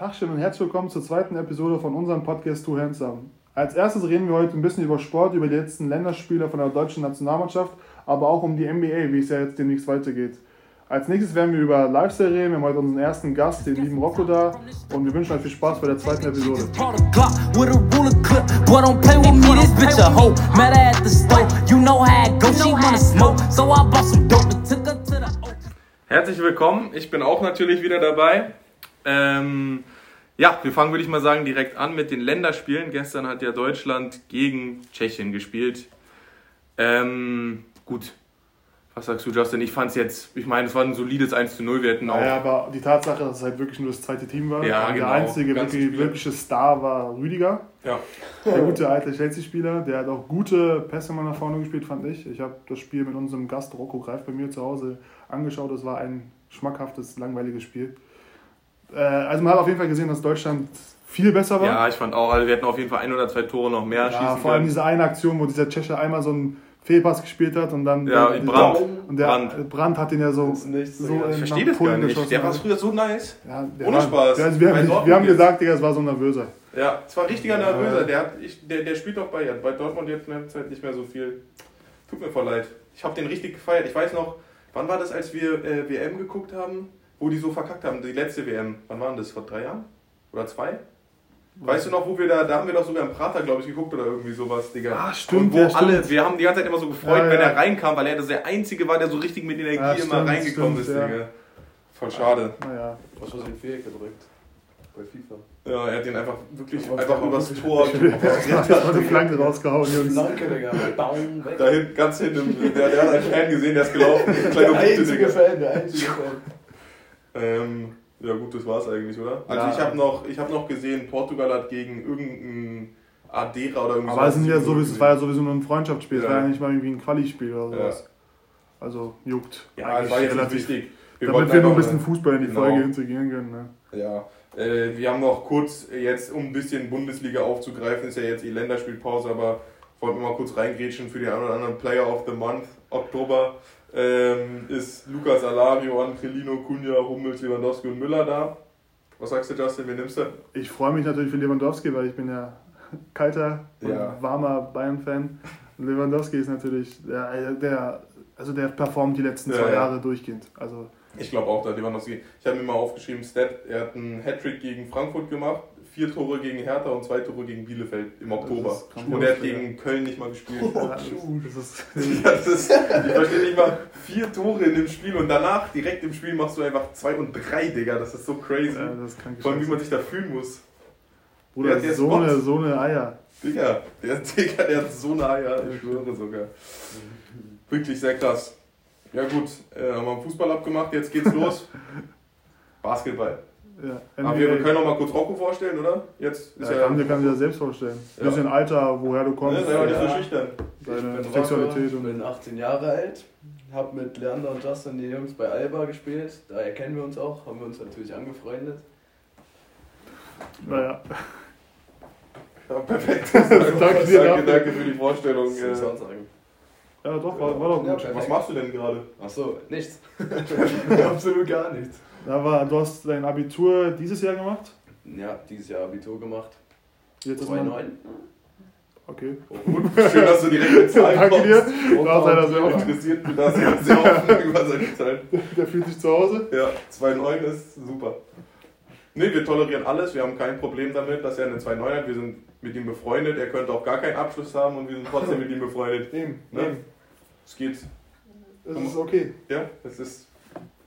Tachchen und herzlich willkommen zur zweiten Episode von unserem Podcast Two Handsome. Als erstes reden wir heute ein bisschen über Sport, über die letzten Länderspiele von der deutschen Nationalmannschaft, aber auch um die NBA, wie es ja jetzt demnächst weitergeht. Als nächstes werden wir über Lifestyle reden. Wir haben heute unseren ersten Gast, den lieben Rocco, da. Und wir wünschen euch viel Spaß bei der zweiten Episode. Herzlich willkommen, ich bin auch natürlich wieder dabei. Ähm, ja, wir fangen, würde ich mal sagen, direkt an mit den Länderspielen. Gestern hat ja Deutschland gegen Tschechien gespielt. Ähm, gut, was sagst du, Justin? Ich fand es jetzt, ich meine, es war ein solides 1 zu 0. Wir hätten auch. Ja, aber die Tatsache, dass es halt wirklich nur das zweite Team war. Ja, genau. Der einzige wirklich, wirkliche Star war Rüdiger. Ja. Der gute alte Chelsea-Spieler. Der hat auch gute Pässe mal nach vorne gespielt, fand ich. Ich habe das Spiel mit unserem Gast Rocco Greif bei mir zu Hause angeschaut. Es war ein schmackhaftes, langweiliges Spiel. Äh, also man hat auf jeden Fall gesehen, dass Deutschland viel besser war. ja, ich fand auch, also wir hätten auf jeden Fall ein oder zwei Tore noch mehr Ja, schießen vor allem können. diese eine Aktion, wo dieser Tscheche einmal so einen Fehlpass gespielt hat und dann Ja, der, Brandt. und der Brandt. Brandt. hat den ja so, nicht so Ich verstehe das gar Polen nicht. geschossen. Der war früher so nice. ja, der Ohne war, Spaß. Der, also wir, haben, wir haben gesagt, Digga, es war so nervöser. Ja, es war richtiger Ja. nervöser. Der, hat, ich, der, der spielt doch bei, bei Dortmund jetzt in der Zeit nicht mehr so viel. Tut mir voll leid. Ich habe den richtig gefeiert. Ich weiß noch, wann war das, als wir äh, WM geguckt haben, wo die so verkackt haben? Die letzte WM. Wann war denn das? Vor drei Jahren? Oder zwei? Weißt du noch, wo wir da, da haben wir doch sogar im Prater, glaube ich, geguckt oder irgendwie sowas, Digga. Ah, stimmt, Und wo ja, alle, stimmt. wir haben die ganze Zeit immer so gefreut, Ja, wenn ja. er reinkam, weil er das der Einzige war, der so richtig mit Energie Ja, immer stimmt, reingekommen stimmt, ist, ja. Digga. Voll schade. Naja. Was hast du den Viereck gedrückt? Bei FIFA. Ja, er hat den einfach wirklich Ja, einfach übers Tor Das war eine Flanke rausgehauen, Jungs. Danke, Digga. Baum, weg. Da hinten, ganz hinten, der, der hat einen Fan gesehen, der ist gelaufen. Kleine Der einzige Digga. Fan, der einzige Fan. Ähm, ja gut, das war's eigentlich, oder? Also Ja. ich habe noch, ich hab noch gesehen, Portugal hat gegen irgendein Adera oder irgendwas. Aber es, sind ja sowieso, es war ja sowieso nur ein Freundschaftsspiel, es Ja. war ja nicht mal irgendwie ein Quali-Spiel oder Ja. sowas. Also juckt. Ja, es war jetzt relativ. wichtig. Wir Damit wollten wir noch ein bisschen Fußball in die Genau. Folge integrieren können. Ne? Ja, äh, wir haben noch kurz jetzt, um ein bisschen Bundesliga aufzugreifen, ist ja jetzt die Länderspielpause, aber wollten wir mal kurz reingrätschen für den einen oder anderen Player of the Month. Oktober ähm, ist Lukas Alario, Angelino, Cunha, Hummels, Lewandowski und Müller da. Was sagst du, Justin? Wen nimmst du? Ich freue mich natürlich für Lewandowski, weil ich bin ja kalter und Ja. warmer Bayern-Fan. Lewandowski ist natürlich, der, der, also der performt die letzten zwei ja. Jahre durchgehend. Also Ich glaube auch, dass Lewandowski. Ich habe mir mal aufgeschrieben, Stat, er hat einen Hattrick gegen Frankfurt gemacht, vier Tore gegen Hertha und zwei Tore gegen Bielefeld im Oktober. ist Und er hat gegen Köln nicht mal gespielt. ja, das, ist, das ist, ich verstehe nicht mal, vier Tore in dem Spiel und danach, direkt im Spiel, machst du einfach zwei und drei, Digga. Das ist so crazy. ja, das kann Vor allem, wie man sich da fühlen muss. Bruder, der- ist so, eine, so eine Eier. Digga, der, Digga, der hat so eine Eier, ich schwöre sogar. Wirklich sehr krass. Ja gut, äh, haben wir einen Fußball abgemacht, jetzt geht's los. Basketball. Ja, Aber wir, wir können noch mal kurz Rocco vorstellen, oder? Jetzt ist ja, ja... kann, dir kann dir das selbst vorstellen. Ja. Bisschen Alter, woher du Ne, kommst, sei mal nicht so Ja. schüchtern. deine ich bin Sexualität Rocco, und bin 18 Jahre alt, habe mit Leander und Justin die Jungs bei Alba gespielt. Daher kennen wir uns auch, haben wir uns natürlich angefreundet. naja. Ja, perfekt. Danke dir danke, danke für die Vorstellung. Ich äh. sagen? Ja doch, war, war doch Ja, gut. perfekt. Was machst du denn gerade? Achso, nichts. Absolut gar nichts. Da war, du hast dein Abitur dieses Jahr gemacht? Ja, dieses Jahr Abitur gemacht. Jetzt ist man, 2,9. Okay. Gut, schön, dass du direkt mit Zahlen Danke dir. Du hast einer sehr. Interessiert mich das sehr, sehr offen über seine Zahlen. Der fühlt sich zu Hause. Ja, 2,9 ist super. Ne, wir tolerieren alles. Wir haben kein Problem damit, dass er eine 2,9 hat. Wir sind mit ihm befreundet. Er könnte auch gar keinen Abschluss haben und wir sind trotzdem mit ihm befreundet. Eben, Ne? eben. Es geht, Das ist okay. ja, es ist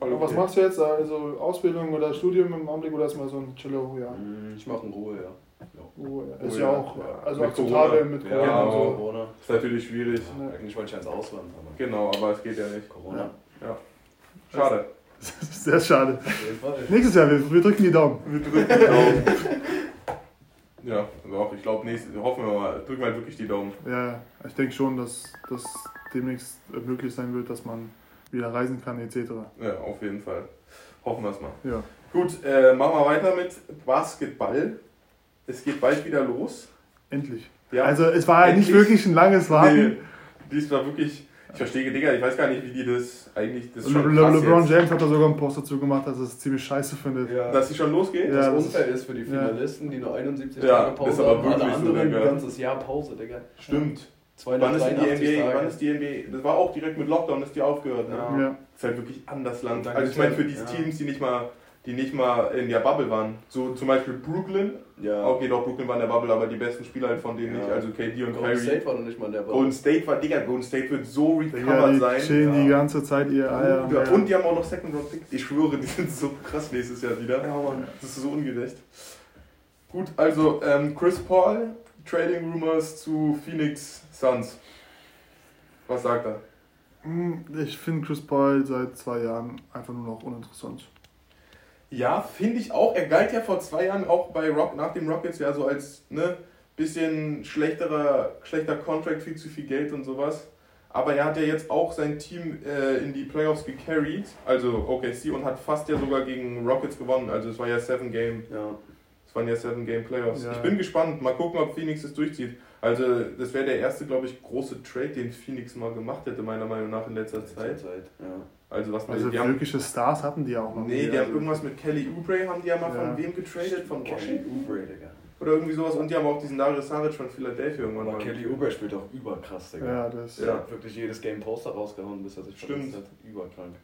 voll Und was okay. machst du jetzt? Also Ausbildung oder Studium im Augenblick oder erstmal so ein Chillo? Ja. Mm, Ich mache in Ruhe, ja. Ja. Ist Oh ja ja, auch ja. also Mit akzeptabel Corona. mit Ja, Corona genau. und so. Corona. Ist natürlich schwierig. Ja. Eigentlich wollte ich ja ins Ausland, aber Genau, aber es geht ja nicht. Corona. Schade. Das ist sehr schade. Nächstes Jahr, wir, wir drücken die Daumen. Wir drücken die Daumen. Ja, doch, ich glaube, hoffen wir mal, drücken wir halt wirklich die Daumen. Ja, ich denke schon, dass das demnächst möglich sein wird, dass man wieder reisen kann etc. Ja, auf jeden Fall. Hoffen wir es mal. Ja. Gut, äh, machen wir weiter mit Basketball. Es geht bald wieder los. Endlich. Ja, Also es war ja nicht Endlich. wirklich ein langes Warten. nee, dies war wirklich. Ich verstehe, Digga, ich weiß gar nicht, wie die das eigentlich. Das Le schon Le krass LeBron jetzt, James hat da sogar einen Post dazu gemacht, dass er es ziemlich scheiße findet. Ja. dass sie schon losgeht. Ja, das das unfair ist für die ja. Finalisten, die nur 71 Ja, Tage ist Pause aber haben, alle wirklich so, anderen Digga. ein ganzes Jahr Pause, Digga. Stimmt. Wann ist, die 283 NBA, wann ist die NBA? Das war auch direkt mit Lockdown, ist die aufgehört. Ne? Ja. Ja. Das ist halt wirklich anders dann Also ich meine für die Teams, die nicht mal die nicht mal in der Bubble waren. So zum Beispiel Brooklyn. Ja. Okay, doch, Brooklyn war in der Bubble, aber die besten Spieler halt von denen Ja. nicht. Also KD und Golden Kyrie. State war noch nicht mal in der Golden Bubble. State war, Digga, Golden State wird so recovered die sein. chillen ja. die ganze Zeit ihr Eier. Ja, und die haben auch noch Second Round Picks. Ich schwöre, die sind so krass nächstes Jahr wieder. Ja, Mann. Das ist so ungerecht. Gut, also ähm, Chris Paul, Trading Rumors zu Phoenix Suns. Was sagt er? Hm, Ich finde Chris Paul seit zwei Jahren einfach nur noch uninteressant. Ja, finde ich auch. Er galt ja vor zwei Jahren auch bei Rock, nach dem Rockets ja so als ne bisschen schlechterer, schlechter Contract, viel zu viel Geld und sowas. Aber er hat ja jetzt auch sein Team äh, in die Playoffs gecarried, also OKC, und hat fast ja sogar gegen Rockets gewonnen. Also es war ja Seven Game, Ja. Es waren ja Seven Game Playoffs. Ja. Ich bin gespannt. Mal gucken, ob Phoenix es durchzieht. Also das wäre der erste, glaube ich, große Trade, den Phoenix mal gemacht hätte, meiner Meinung nach in letzter Zeit. Zeit. Ja. Also was Also die haben, wirkliche Stars hatten die auch noch. Nee, die haben Also- irgendwas mit Kelly Oubre, haben die ja mal Ja. von wem getradet? Von Kelly Washington? Oubre, Digga. Oder irgendwie sowas. Und die haben auch diesen Darius Saric von Philadelphia irgendwann Aber mal. Kelly Oubre spielt auch überkrass, Digga. Ja, das. Der hat wirklich jedes Game Poster rausgehauen, bis er sich Stimmt. verletzt hat. Überkrank.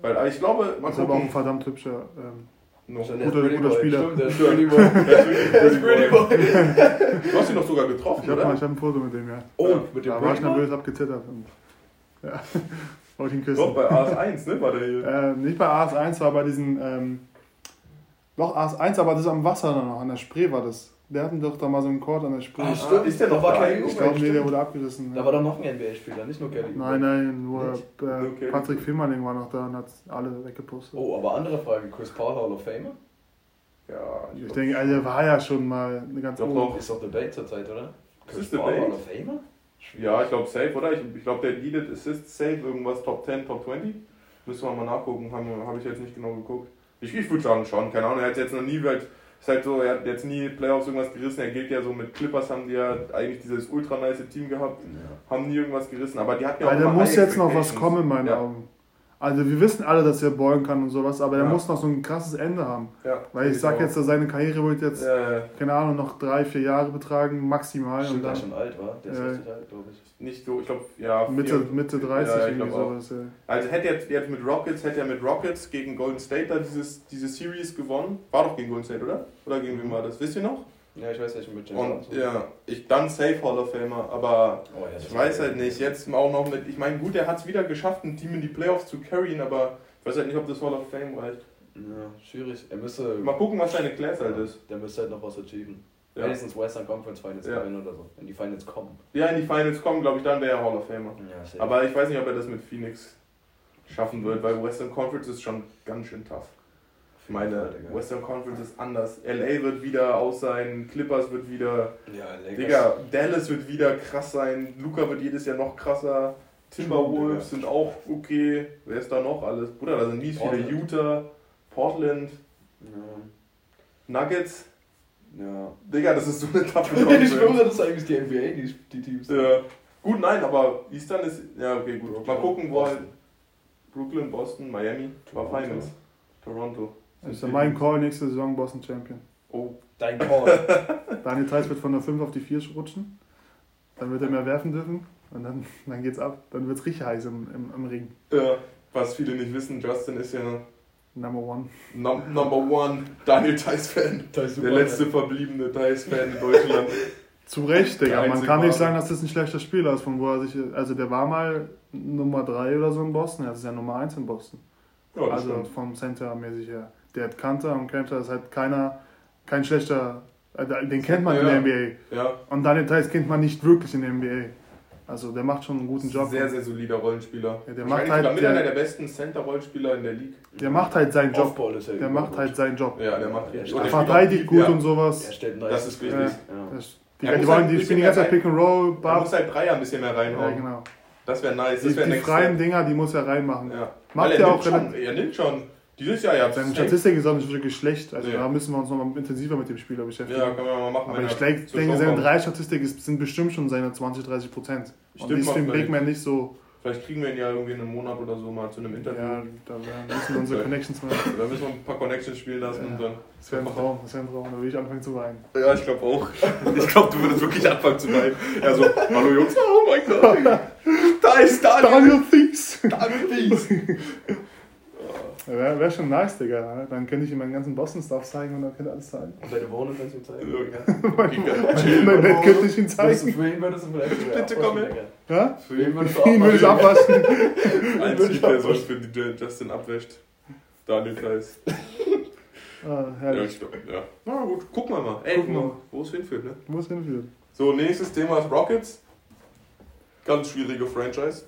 Weil aber ich glaube, man Das ist aber auch ein verdammt hübscher. Ähm, No. Schon Guter- Pretty guter. Spieler. Stimmt, der ist Pretty Boy. Der ist Pretty Pretty Boy. Du hast ihn doch sogar getroffen, ich habe oder? hab ein Foto mit dem, ja. Oh, mit dem Da war ich Pretty nervös abgezittert. Und, ja, wollte ihn küssen. Doch, bei AS1, ne? War der hier. Äh, nicht bei AS1, war bei diesen. Ähm, doch, AS1, aber das ist am Wasser dann noch, an der Spree war das. Der hatten doch da mal so einen Court an der Spree. Ah, stimmt. ist der noch da? war? Kelly ich glaube, nee, der wurde abgerissen. Da war doch noch ein NBA-Spieler, nicht nur Kelly Oubre. Nein, nein, nur äh. Patrick Fimmerling war noch da und hat alle weggepostet. Oh, aber andere Frage. Chris Paul Hall of Famer? Ja, Ich denke, also, der war ja schon mal eine ganz Doch, doch. Ist doch Debate zurzeit, oder? Das ist Chris Paul. Hall of Famer? Ja, ich glaube safe, oder? Ich, ich glaube, der Needed Assist safe, irgendwas Top 10, Top 20. Müssen wir mal nachgucken, habe hab ich jetzt nicht genau geguckt. Ich, ich würde sagen schon, keine Ahnung, er hat jetzt noch nie, halt, ist halt so, er hat jetzt nie Playoffs irgendwas gerissen, er gilt ja so mit Clippers, haben die ja eigentlich dieses ultra nice Team gehabt, Ja. haben nie irgendwas gerissen, aber die hatten ja auch Weil da muss jetzt noch was kommen in meinen ja. Augen. Also wir wissen alle, dass er ballen kann und sowas, aber er Ja. muss noch so ein krasses Ende haben. Ja, Weil ich sag jetzt, dass seine Karriere wird jetzt, äh, keine Ahnung, noch drei, vier Jahre betragen, maximal. Und Stimmt, der dann ist schon alt, war? Der ist Ja. richtig alt, glaube ich. nicht so, ich glaube, ja. Mitte, vier- Mitte 30 Ja, ich irgendwie auch. sowas. Ja. Also hätte er jetzt mit Rockets, hätte er mit Rockets gegen Golden State da dieses, diese Series gewonnen. War doch gegen Golden State, oder? Oder gegen wen war das? Wisst ihr noch? Ja, ich weiß nicht, mit James Und ja, ich dann Safe Hall of Famer, aber Oh, ja, ich weiß halt nicht. Jetzt auch noch mit, ich meine, gut, er hat es wieder geschafft, ein Team in die Playoffs zu carryen, aber ich weiß halt nicht, ob das Hall of Fame reicht. Ja, schwierig. Er müsste. Mal gucken, was seine Class halt ist. Der müsste halt noch was achieven. Ja, Wenigstens Western Conference Finals Ja. gewinnen oder so. Wenn die Finals kommen. ja in die Finals kommen, glaube ich, dann wäre er Hall of Famer. Ja, safe. Aber ich weiß nicht, ob er das mit Phoenix schaffen wird, weil Western Conference ist schon ganz schön tough. Ich meine. Western Conference ist anders. LA wird wieder aus sein, Clippers wird wieder, Ja, Lakers. Digga, Dallas wird wieder krass sein, Luca wird jedes Jahr noch krasser, Timberwolves sind auch okay. Wer ist da noch alles? Bruder, da sind mies viele. Utah, Portland, Ja. Nuggets. ja. Digga, das ist so eine taffe Ich schwöre, das ist eigentlich die NBA, die, die Teams. Ja. Gut, nein, aber Eastern ist. Ja, okay, gut. Mal gucken, wo halt. Boston. Brooklyn, Boston, Miami, war. Finals. Toronto. Das ist ja mein Call nächste Saison Boston Champion. Oh, Dein Call. Daniel Theiss wird von der 5 auf die 4 rutschen. Dann wird er mehr werfen dürfen. Und dann, dann geht's ab. Dann wird's richtig heiß im, im, im Ring. Ja, was viele nicht wissen, Justin ist ja Number one. num Number One Daniel Theiss-Fan. Der letzte verbliebene Theiss-Fan in Deutschland. Zu Recht, Digga. Man kann nicht sagen, dass das ein schlechter Spieler ist, von wo er sich. Also der war mal Nummer 3 oder so in Boston. Das ist ja Nummer 1 in Boston. Ja, das also stimmt. vom Center mäßig her. Der hat Kanter und Kanter ist halt keiner, kein schlechter. äh, Den kennt man in Ja. der NBA. Ja, Und Daniel Theiss kennt man nicht wirklich in der NBA. Also der macht schon einen guten Job. sehr, sehr solider Rollenspieler. Ja, der macht halt- sogar mit der- einer der besten Center-Rollenspieler in der League. Der macht halt seinen Job. Er Der immer macht gut. halt seinen Job. Ja, der macht Er richtig. Er der verteidigt gut auch- und sowas. Er stellt Das ist wichtig. Ja. Das, die, Er die, wollen, halt die spielen die ganze Zeit Pick and Roll, Er Bar. muss halt Dreier ein bisschen mehr reinhauen. Ja, genau. Das wäre nice. Die, Das wäre die freien. Dinger, die muss er reinmachen. Ja. Macht er er nimmt auch schon. Er nimmt schon. Dieses Jahr ja. Seine. Statistik ist auch nicht wirklich schlecht. Also Ja. da müssen wir uns noch mal intensiver mit dem Spieler beschäftigen. Ja, können wir mal machen. Aber ich denke, seine drei Statistik ist, sind bestimmt schon seine 20, 30 Prozent. Und die ist für den Big Man nicht so, Vielleicht kriegen wir ihn ja irgendwie in einem Monat oder so mal zu einem Interview. Ja, da müssen wir unsere Connections machen. Da müssen wir ein paar Connections spielen lassen und dann. Das wäre ein Traum, das wäre ein Traum. Da will ich anfangen zu weinen. Ja, ich glaube auch. Ich glaube, du würdest wirklich anfangen zu weinen. Ja, so, hallo Jungs, oh mein Gott. Da ist Daniel. Daniel Thies! Daniel Thies. Wäre wär schon nice, Digga. Dann könnte ich ihm meinen ganzen Boston-Stuff zeigen und dann könnte alles zeigen. Und deine Wohnung kannst du ihm zeigen. Mein Bett könnte ich ihm zeigen. für ihn würdest du vielleicht Bitte komm her. Ja? Für ihn würdest du Ihn würde ich abwaschen. Einzige Person, für die Justin abwäscht. Daniel Theis. Ah, Ja, herrlich. ich glaube, ja. Na gut, gucken wir mal. Ey, Gucken mal. wo es hinführt, ne? Wo es hinführt. So, nächstes Thema ist Rockets. Ganz schwierige Franchise.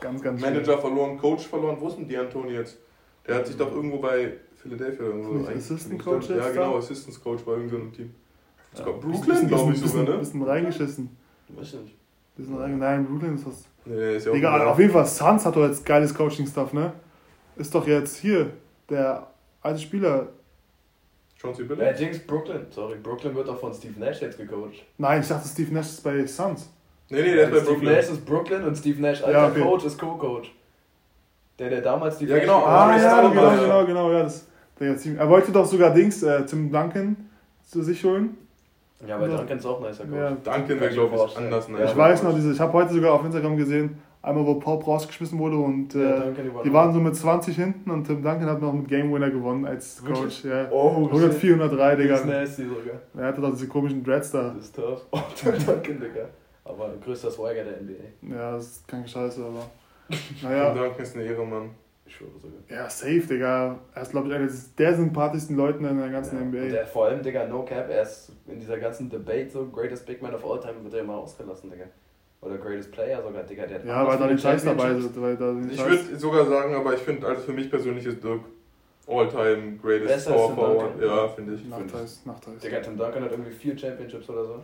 Ganz, ganz Manager verloren, Coach verloren. Wo ist denn D'Antoni jetzt? Der hat sich doch irgendwo bei Philadelphia irgendwo ein- Assistant Coach Ja, genau, da? Assistant Coach bei irgendeinem Team. Ja. Brooklyn, glaube ich sogar, ne? Bisschen reingeschissen. Weiß nicht. Bisschen rein, nein, Brooklyn ist was. Nee, ist ja auch Digga, auf jeden Fall, Suns hat doch jetzt geiles Coaching-Stuff, ne? Ist doch jetzt hier der alte Spieler. Chauncey Ja, Billups. Dings, Brooklyn. Sorry, Brooklyn wird doch von Steve Nash jetzt gecoacht. Nein, ich dachte, Steve Nash ist bei Suns. Nee, nee, der ist bei Steve Brooklyn. Nash ist Brooklyn und Steve Nash, alter Ja, okay. Coach, ist Co-Coach. Der, der damals Steve Ja, genau, Ah, ja, genau, ja. genau, genau, ja. Das. Er wollte doch sogar Dings, äh, Tim Duncan zu sich holen. Ja, aber Duncan ist auch ein nicer Coach. Ja. Duncan wäre, ich glaube ich, anders. Ja, ne? ich weiß noch, diese, ich habe heute sogar auf Instagram gesehen, einmal wo Pop rausgeschmissen wurde und Ja, äh, übernommen. die waren so mit 20 hinten und Tim Duncan hat noch mit Game Winner gewonnen als Wirklich? Coach. Ja. Oh, 100, 403, Digga. Das ist Digga. nasty sogar. Er hatte doch diese komischen Dreads da. Das ist tough. Oh, Duncan, Digga. Aber größter Swagger der NBA. Ja, das ist keine Scheiße, aber. Tim Naja, Duncan ist eine Ehre, Mann. Ich schwöre sogar. ja, safe, Digga. Er ist, glaube ich, einer der sympathischsten Leuten in der ganzen Ja. Und NBA. der, vor allem, Digga, no cap, er ist in dieser ganzen Debate so, greatest Big Man of all time, wird er immer ausgelassen, Digga. Oder greatest Player sogar, Digga. Der hat Ja, weil da die Scheiß dabei sind. Weil da Ich würde sogar sagen, aber ich finde, also für mich persönlich ist Dirk All-Time Greatest Power Tim Forward. Ja, finde ich. Find ich. Nachteils, Nachteils. Digga, Tim Duncan hat irgendwie vier Championships oder so.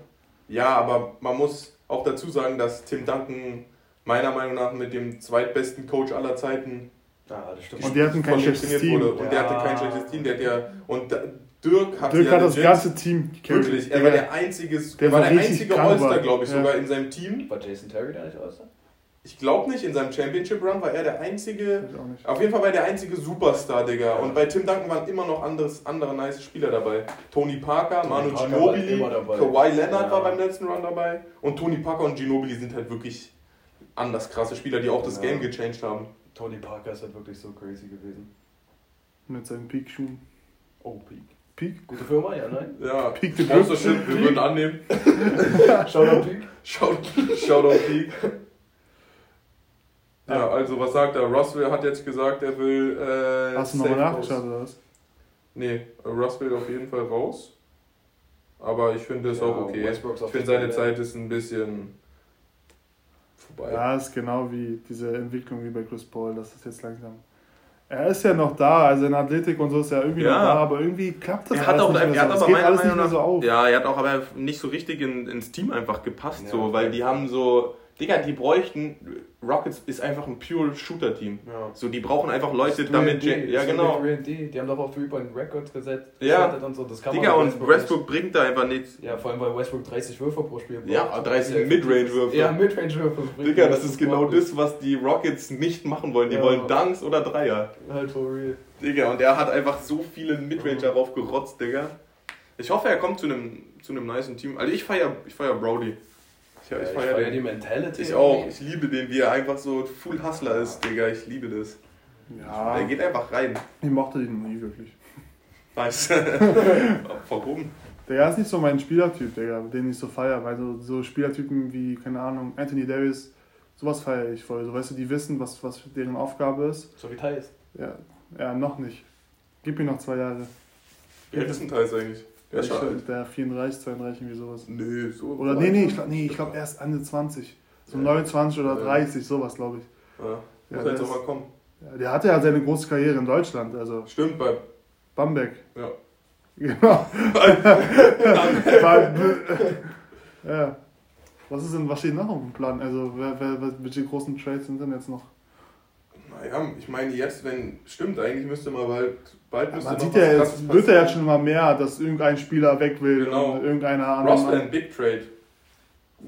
Ja, aber man muss auch dazu sagen, dass Tim Duncan meiner Meinung nach mit dem zweitbesten Coach aller Zeiten Ah, das stimmt. Und die hatten kein schlechtes Team. wurde. Und der Ja. hatte kein schlechtes Team. Der hat ja, und da- Dirk hat Dirk ja hat das legit- ganze Team gecarried. Wirklich, er Digga. war der einzige, Der er war der einzige All-Star, glaube ich, Ja. sogar in seinem Team. War Jason Terry da nicht All-Star? Ich glaube nicht, in seinem Championship Run war er der einzige, Ich auch nicht. auf jeden Fall war er der einzige Superstar, Digga. Und bei Tim Duncan waren immer noch anderes, andere nice Spieler dabei. Tony Parker, Tony Manu Parker Ginobili. Kawhi Leonard Ja. war beim letzten Run dabei. Und Tony Parker und Ginobili sind halt wirklich anders krasse Spieler, die auch das Ja. Game gechanged haben. Tony Parker ist halt wirklich so crazy gewesen. Mit seinen Peak-Schuhen. Oh, Peak. Peak? Gute Firma, ja, nein? Ja, Peak the Sponsorship, wir würden annehmen. Shoutout Peak. Shout, Shoutout Peak. Ja, also was sagt er? Russell hat jetzt gesagt, er will. Äh, Hast du nochmal nachgeschaut oder was? Nee, Russ will auf jeden Fall raus. Aber ich finde es Ja, auch okay. Ich finde seine Zeit ist ein bisschen vorbei. Ja, ist genau wie diese Entwicklung wie bei Chris Paul, das ist jetzt langsam. Er ist ja noch da, also in Athletik und so ist er irgendwie Ja. noch da, aber irgendwie klappt das Er hat auch, nicht er mehr hat so. Aber meiner alles nicht Meinung mehr nach, so auf. ja, er hat auch aber nicht so richtig in, ins Team einfach gepasst, Ja, so, weil die haben so, Digga, die bräuchten, Rockets ist einfach ein pure Shooter-Team. Ja. So, die brauchen einfach Leute, damit, 3D, ja genau. wie 3D. Die haben doch auf Three-Point Records gesetzt. Ja. gesetzt und so. Das kann Digga, und Westbrook bringt da einfach nichts. nicht- Ja, vor allem weil Westbrook 30 Würfe pro Spiel Ja, braucht. 30 Ja, Midrange-Würfe. Ja, Midrange-Würfe. bringt Digga, das Westbrook ist genau das, was die Rockets nicht machen wollen. Die Ja. wollen Dunks oder Dreier. Halt for real. Digga, und er hat einfach so viele Midrange darauf gerotzt, Digga. Ich hoffe, er kommt zu einem zu einem niceen Team. Also ich feier, ich feier Brody. Ich, Ja, ich ich feier feier den. die Mentality. Ich auch. Ich liebe den, wie er einfach so Full Hustler ist, Digga. Ich liebe das. Ja, Er geht einfach rein. ich mochte ihn nie wirklich. Nice. Warum? Der ist nicht so mein Spielertyp, Digga, den ich so feiere. Weil so, so Spielertypen wie, keine Ahnung, Anthony Davis, sowas feiere ich voll. So, weißt du, die wissen, was, was deren Aufgabe ist. So wie Thais. Ja, ja, noch nicht. Gib mir noch zwei Jahre. Wie alt ist ein Thais eigentlich? Der ist Ich- schon alt. der 34, 32, irgendwie sowas. Nö, so. Oder nee, nee, ich, glaub- nee, ich glaube erst Ende 20. So Ja. 29 oder Ja. 30, sowas glaube ich. Ja. Ja, Muss der jetzt auch mal kommen. Ja, der hatte ja seine große Karriere in Deutschland, also Stimmt, bei. Bamberg. Ja. Genau. Ja. Was ist denn, was steht noch auf dem Plan? Also, wer, wer- welche großen Trades sind denn jetzt noch? Naja, ich meine jetzt, wenn. Stimmt, eigentlich müsste man bald. Bald müsste Man noch sieht ja jetzt, wird ja jetzt schon immer mehr, dass irgendein Spieler weg will Genau. und irgendeiner Rossman, anderen. Big Trade.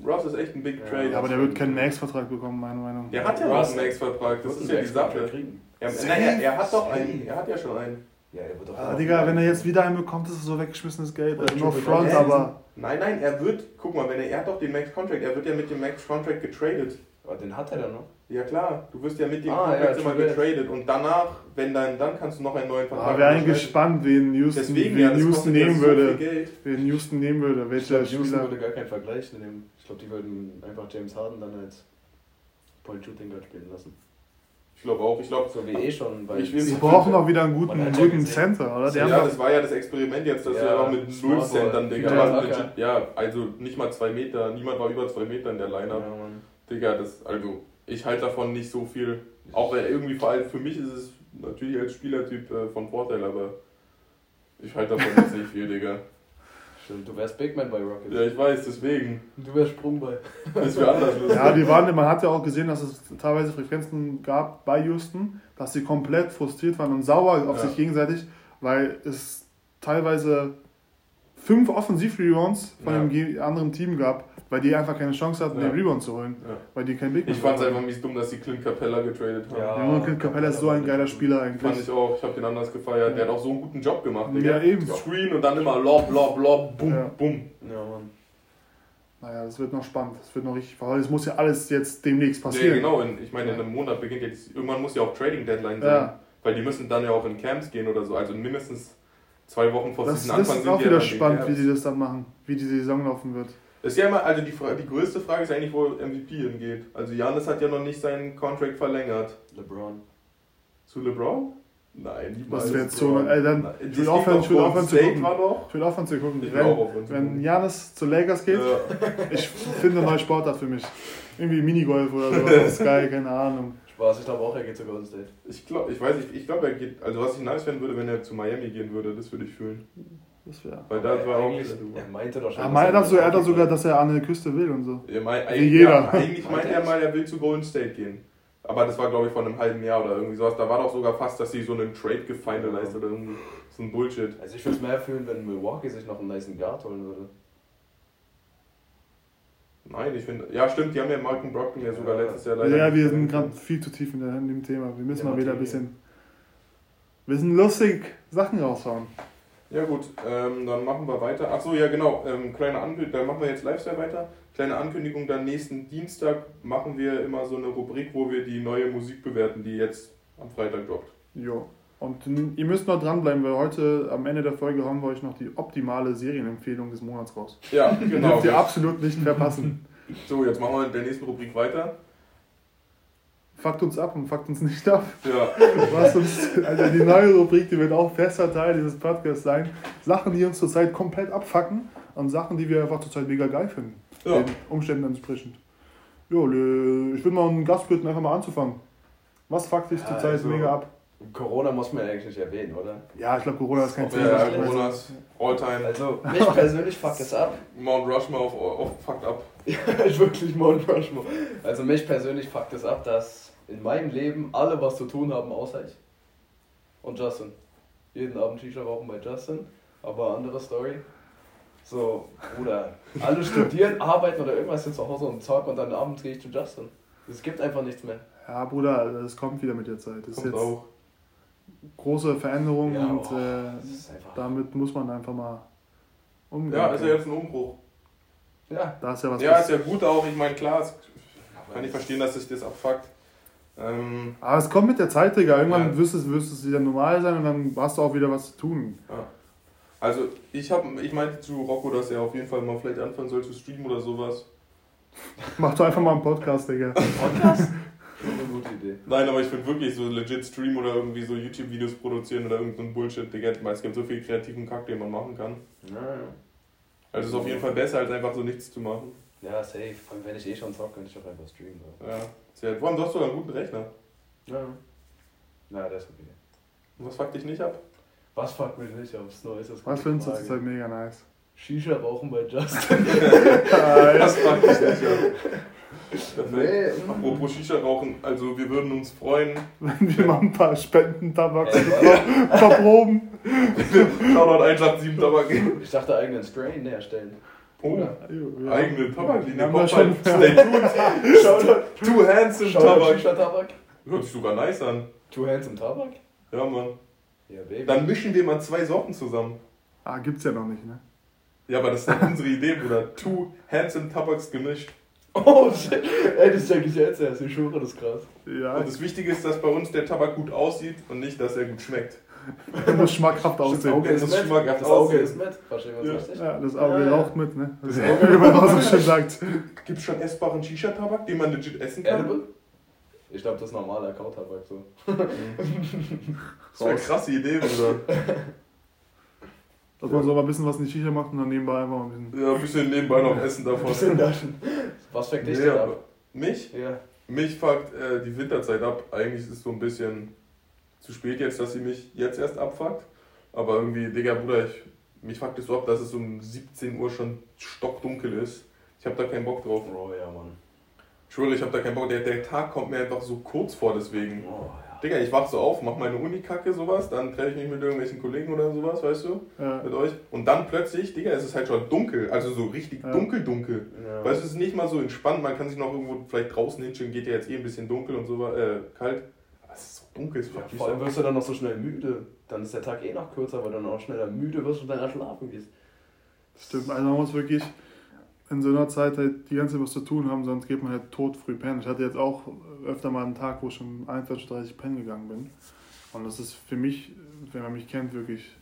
Russ ist echt ein Big Ja, Trade. Ja, aber der wird keinen Max-Vertrag bekommen, meiner Meinung nach. Der hat ja noch einen Max-Vertrag, das Wird ist ja die Sache. kriegen. Er, naja, er hat doch einen, er hat ja schon einen. Ja, der wird doch Ah, auch- Digga, wenn er jetzt wieder einen bekommt, ist es so weggeschmissenes Geld. Also Triple front, Double. aber Nein, nein, er wird, guck mal, wenn er, er hat doch den Max-Contract, er wird ja mit dem Max-Contract getradet. Aber den hat er dann noch. Ja klar, du wirst ja mit dem Ah, Contract ja, immer getradet und danach, wenn dann, dann kannst du noch einen neuen Vertrag ah, wäre eigentlich unterschreiben. gespannt, wen Houston, Deswegen, ja, wen das Houston ja nehmen so würde. Wen Houston nehmen würde, Ich welcher glaube, Houston Spieler. würde gar keinen Vergleich nehmen. Ich glaube, die würden einfach James Harden dann als Point-Shooting Guard spielen lassen. Ich glaube auch, ich glaube, So wie eh schon, weil Ich will- Sie brauchen auch wieder einen guten, ja guten. Center, oder? Die ja, haben das war ja das Experiment jetzt, dass Ja, wir auch mit null Centern. Digga, Ja, aber ja, also nicht mal zwei Meter, niemand war über zwei Meter in der ja, Line-Up. Mann. Digga, das, also, ich halte davon nicht so viel. Auch irgendwie vor allem für mich ist es natürlich als Spielertyp äh, von Vorteil, aber ich halte davon jetzt nicht viel, Digga. Stimmt, du wärst Big Man bei Rockets. Ja, ich weiß, deswegen. Du wärst Sprungball. Das wäre anders lustig. ja, die waren, man hat ja auch gesehen, dass es teilweise Frequenzen gab bei Houston, dass sie komplett frustriert waren und sauer auf Ja. sich gegenseitig, weil es teilweise fünf Offensiv-Rebounds von Ja. dem ge- anderen Team gab, weil die einfach keine Chance hatten, Ja. den Rebound zu holen, Ja. weil die kein Big Ich fand es einfach mies dumm, dass sie Clint Capella getradet haben. Ja. Ja, Clint Capella ist so ein geiler Spieler Fand eigentlich. ich auch, ich habe den anders gefeiert. Der hat auch so einen guten Job gemacht. Ja, eben. Screen und dann immer Lob, Lob, Lob, Bum, Ja. Bum. Ja, Mann. Naja, das wird noch spannend. Das wird noch richtig verrückt. Es muss ja alles jetzt demnächst Ja, passieren. genau. In, ich meine, in einem Monat beginnt ja, die, irgendwann muss ja auch Trading Deadline sein. Ja. Weil die müssen dann ja auch in Camps gehen oder so. Also mindestens zwei Wochen vor Das, Season das Anfang ist sind auch die ja wieder spannend, wie sie das dann machen, wie die Saison laufen wird. Das ist ja immer, also die, die größte Frage ist eigentlich, wo MVP hingeht. Also Janis hat ja noch nicht seinen Contract verlängert. LeBron. Zu LeBron? Nein, niemals. Das wäre jetzt so. LeBron. Ey, dann, Nein, ich will aufhören, doch ich will aufhören zu gucken. Ich will aufhören zu gucken. Ich Wenn, aufhören zu wenn gucken. Janis zu Lakers geht, Ja. ich finde eine neue Sportart für mich. Irgendwie Minigolf oder so, Sky, keine Ahnung. Spaß, ich glaube auch, er geht zu Golden State. Ich glaube, ich weiß nicht, ich glaube, er geht, also was ich nice finden würde, wenn er zu Miami gehen würde, das würde ich fühlen. Das wäre. Weil da war auch du. Er meinte doch schon. Er dass meint er so, er hat doch sogar, dass er an der Küste will und so. Er mein, Wie eigentlich, jeder. Ja, eigentlich meinte er mal, er will zu Golden State gehen. Aber das war, glaube ich, vor einem halben Jahr oder irgendwie sowas. Da war doch sogar fast, dass sie so einen Trade gefinalized oder irgendwie so ein Bullshit. Also ich würde es mehr fühlen, wenn Milwaukee sich noch einen nice Guard holen würde. Nein, ich finde, ja stimmt, die haben ja Malcolm Brogdon ja sogar Ja. letztes Jahr leider Ja, nicht wir sind gerade viel zu tief in, der, in dem Thema. Wir müssen Ja, mal wieder ein bisschen, bisschen lustig Sachen raushauen. Ja gut, ähm, dann machen wir weiter. Achso, ja genau, ähm, kleine Ankündigung, dann machen wir jetzt Lifestyle weiter. Kleine Ankündigung, dann nächsten Dienstag machen wir immer so eine Rubrik, wo wir die neue Musik bewerten, die jetzt am Freitag droppt. Jo. Und ihr müsst noch dranbleiben, weil heute am Ende der Folge haben wir euch noch die optimale Serienempfehlung des Monats raus. Ja, Die genau. dürft ihr absolut nicht verpassen. So, jetzt machen wir in der nächsten Rubrik weiter. Fuckt uns ab und fuckt uns nicht ab. Ja, Was uns, also die neue Rubrik, die wird auch fester Teil dieses Podcasts sein. Sachen, die uns zurzeit komplett abfacken und Sachen, die wir einfach zurzeit mega geil finden. Ja. Den Umständen entsprechend. Jo, ich würde mal einen Gast bitten, einfach mal anzufangen. Was fuckt dich Ja, zurzeit also- mega ab? Corona muss man eigentlich nicht erwähnen, oder? Ja, ich glaube, Corona ist kein Ja, Thema. ja, ja, Coronas, Alltime, Also, mich persönlich fuckt es ab. Mount Rushmore auf, auf fucked up. ich wirklich Mount Rushmore. Also, mich persönlich fuckt es ab, dass in meinem Leben alle was zu tun haben, außer ich. Und Justin. Jeden Abend Shisha rauchen bei Justin, aber andere Story. So, Bruder, alle studieren, arbeiten oder irgendwas sind zu Hause und zocken und dann abends gehe ich zu Justin. Es gibt einfach nichts mehr. Ja, Bruder, das kommt wieder mit der Zeit. Das ist Kommt jetzt auch. große Veränderung Ja, und oh, äh, ist damit muss man einfach mal umgehen. Ja, ist ja jetzt ein Umbruch. Ja, da ist ja was. Ja, ist ja gut auch. Ich meine, klar, es kann ich verstehen, dass sich das abfuckt. Ähm, Aber es kommt mit der Zeit, Digga. Irgendwann Ja. wirst, es, wirst es wieder normal sein und dann hast du auch wieder was zu tun. also, ich, hab, ich meinte zu Rocco, dass er auf jeden Fall mal vielleicht anfangen soll zu streamen oder sowas. Mach doch einfach mal einen Podcast, Digga. Podcast? Eine gute Idee. Nein, aber ich finde wirklich so legit streamen oder irgendwie so YouTube-Videos produzieren oder irgendein so Bullshit, Digga. Es gibt so viel kreativen Kack, den man machen kann. Ja, ja. Also, es ist auf jeden Fall besser, als einfach so nichts zu machen. Ja, safe. Vor allem, wenn ich eh schon zocke, kann ich auch einfach streamen. So. Ja. Sehr, vor allem, du hast sogar einen guten Rechner. Ja. Ja, das ist okay. Und was fuckt dich nicht ab? Was fuckt mich nicht Neues? Das ist eine Was findest du zurzeit mega nice? Shisha rauchen bei Justin. Das fuckt dich nicht ab. Nee. Apropos Shisha rauchen, also wir würden uns freuen. Wenn wir mal ein paar Spenden-Tabaks verproben. Shoutout 187 Tabak. Ich dachte eigenen Strain herstellen. Oh, Ja. eigene Tabaklinie. Wir haben Kommt schon-. Stay tuned. Two Hands im Tabak. Shisha-Tabak. Hört sich sogar nice an. Two Hands im Tabak? Ja, Mann. Ja, Baby. Dann mischen wir mal zwei Sorten zusammen. Ah, gibt's ja noch nicht, ne? Ja, aber das ist dann unsere Idee, Bruder. Two Hands im Tabaks gemischt. Oh shit. Ey, das check ich jetzt erst. Ich schwöre, das ist krass. Ja, Und das Wichtige ist, dass bei uns der Tabak gut aussieht und nicht, dass er gut schmeckt. muss schmackhaft Das aussehen. Auge ist Das mit. schmackhaft Das Auge aussehen. ist mit. Verstehen wir Ja. richtig? Ja, das Auge Ja, ja. raucht mit, ne? Das Auge, wie man auch so schön sagt. Gibt es schon essbaren Shisha-Tabak, den man legit essen kann? Edible? Ich glaube, das ist normaler Kautabak so. Das wäre eine krasse Idee, Bruder. Dass man so mal ein bisschen was in die Shisha macht und dann nebenbei einfach mal ein bisschen. Ja, ein bisschen nebenbei noch essen davon. Bisschen Naschen. Was fängt dich Nee, denn ab? mich? Ja. Mich fuckt äh, die Winterzeit ab. Eigentlich ist es so ein bisschen zu spät jetzt, dass sie mich jetzt erst abfuckt. Aber irgendwie, Digga, Bruder, ich, mich fuckt es so ab, dass es um 17 Uhr schon stockdunkel ist. Ich habe da keinen Bock drauf. Oh ja, Mann. Ich schwöre, ich habe da keinen Bock. Der, der Tag kommt mir einfach so kurz vor, deswegen. Oh ja. Digga, ich wach so auf, mach meine Unikacke, sowas, dann treffe ich mich mit irgendwelchen Kollegen oder sowas, weißt du, Ja. mit euch. Und dann plötzlich, Digga, es ist halt schon dunkel, also so richtig Ja. dunkel, dunkel. ja. Weißt du, es ist nicht mal so entspannt, man kann sich noch irgendwo vielleicht draußen hinstellen, geht ja jetzt eh ein bisschen dunkel und so, äh, kalt. Ist dunkel, es Ja, vor allem wirst du dann noch so schnell müde. Dann ist der Tag eh noch kürzer, weil du dann auch schneller müde wirst und dann schlafen gehst. Stimmt, also man muss wirklich in so einer Zeit halt die ganze Zeit was zu tun haben, sonst geht man halt tot früh pennen. Ich hatte jetzt auch öfter mal einen Tag, wo ich um 21.30 pennen gegangen bin. Und das ist für mich, wenn man mich kennt, wirklich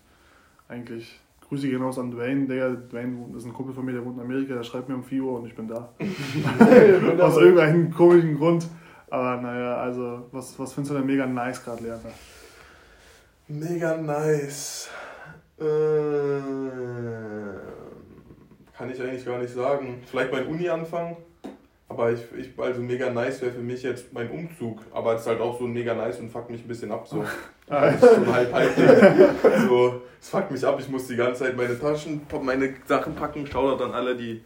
eigentlich. Grüße gehen raus an Dwayne. Der, Dwayne ist ein Kumpel von mir, der wohnt in Amerika, der schreibt mir um 4 Uhr und ich bin da. Aus irgendeinem komischen Grund. Aber naja, also, was, was findest du denn mega nice gerade, Leander? Mega nice. Äh, kann ich eigentlich gar nicht sagen. Vielleicht mein Uni anfangen. Aber ich, ich also mega nice wäre für mich jetzt mein Umzug. Aber es ist halt auch so mega nice und fuckt mich ein bisschen ab. So. Ist so ein halb halb. So, es fuckt mich ab. Ich muss die ganze Zeit meine Taschen, meine Sachen packen. Schaut an alle, die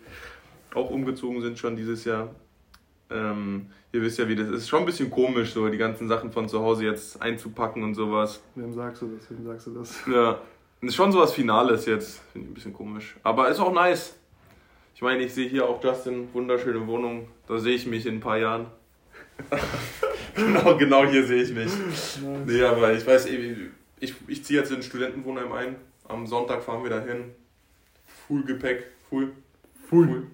auch umgezogen sind schon dieses Jahr. Ähm, ihr wisst ja, wie das ist. Schon ein bisschen komisch, so die ganzen Sachen von zu Hause jetzt einzupacken und sowas. Wem sagst du das? Wem sagst du das? Ja, ist schon so was Finales jetzt. Finde ich ein bisschen komisch. Aber ist auch nice. Ich meine, ich sehe hier auch Justin, wunderschöne Wohnung. Da sehe ich mich in ein paar Jahren. genau, genau hier sehe ich mich. Nee, aber ich weiß, eh, ich, ich ziehe jetzt in ein Studentenwohnheim ein. Am Sonntag fahren wir dahin. Full Gepäck, full. Full.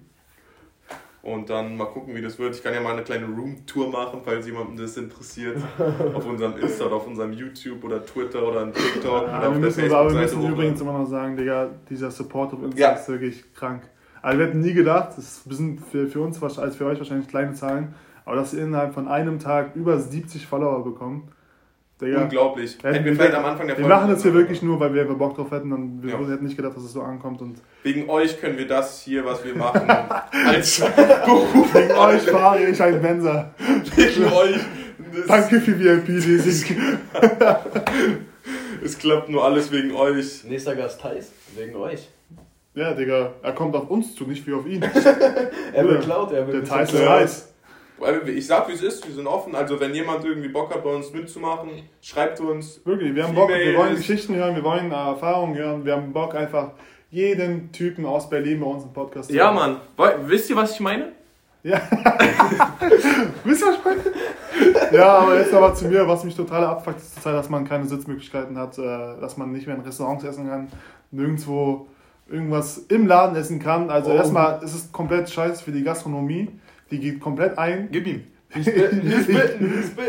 Und dann mal gucken, wie das wird. Ich kann ja mal eine kleine Roomtour machen, falls jemandem das interessiert. auf unserem Insta oder auf unserem YouTube oder Twitter oder ein TikTok. Ja, wir müssen, aber wir müssen übrigens immer noch sagen, Digga, dieser Support auf Insta Ja. ist wirklich krank. Also wir hätten nie gedacht, das sind für, für uns wahrscheinlich- als für euch wahrscheinlich kleine Zahlen, aber dass wir innerhalb von einem Tag über 70 Follower bekommen. Digga, Unglaublich. Ja, Hätten wir wir- vielleicht am Anfang der wir Folge- machen das hier wirklich nur, weil wir Bock drauf hätten und wir Ja. hätten nicht gedacht, dass es so ankommt und Wegen euch können wir das hier, was wir machen, als Beruf. wegen euch fahre ich ein Benzer. Wegen euch. Das, Danke für VIP-Leasing. Es klappt nur alles wegen euch. Nächster Gast Thais, wegen euch. Ja, Digga, er kommt auf uns zu, nicht wie auf ihn. Er will Ja. klaut, er will Der Thais ist Klaut. Ich sag, wie es ist, wir sind offen. Also, wenn jemand irgendwie Bock hat, bei uns mitzumachen, schreibt uns. Wirklich, wir haben Bock, wir wollen Geschichten hören, wir wollen äh, Erfahrungen hören, wir haben Bock einfach jeden Typen aus Berlin bei uns im Podcast zu Ja, haben. Mann. Wisst ihr, was ich meine? Ja. Wisst ihr, was ich meine? Ja, aber jetzt aber zu mir, was mich total abfuckt, ist zur Zeit, dass man keine Sitzmöglichkeiten hat, äh, dass man nicht mehr in Restaurants essen kann, nirgendwo irgendwas im Laden essen kann. Also Oh. erstmal ist es komplett scheiße für die Gastronomie. Die geht komplett ein. Gib ihm.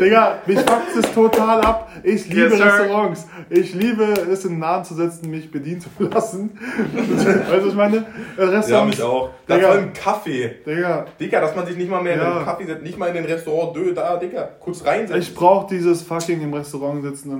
Digga, mich fuckt es total ab. Ich liebe Yes. Restaurants. Ich liebe es, in den Laden zu setzen, mich bedienen zu lassen. weißt du, was ich meine? Ja, Restaurants. mich auch. Das Digga. war im Kaffee. Digga, Digga, dass man sich nicht mal mehr in Ja. den Kaffee setzt, nicht mal in den Restaurant, dö, da, Digga, kurz reinsetzen. ich brauch dieses fucking im Restaurant sitzen,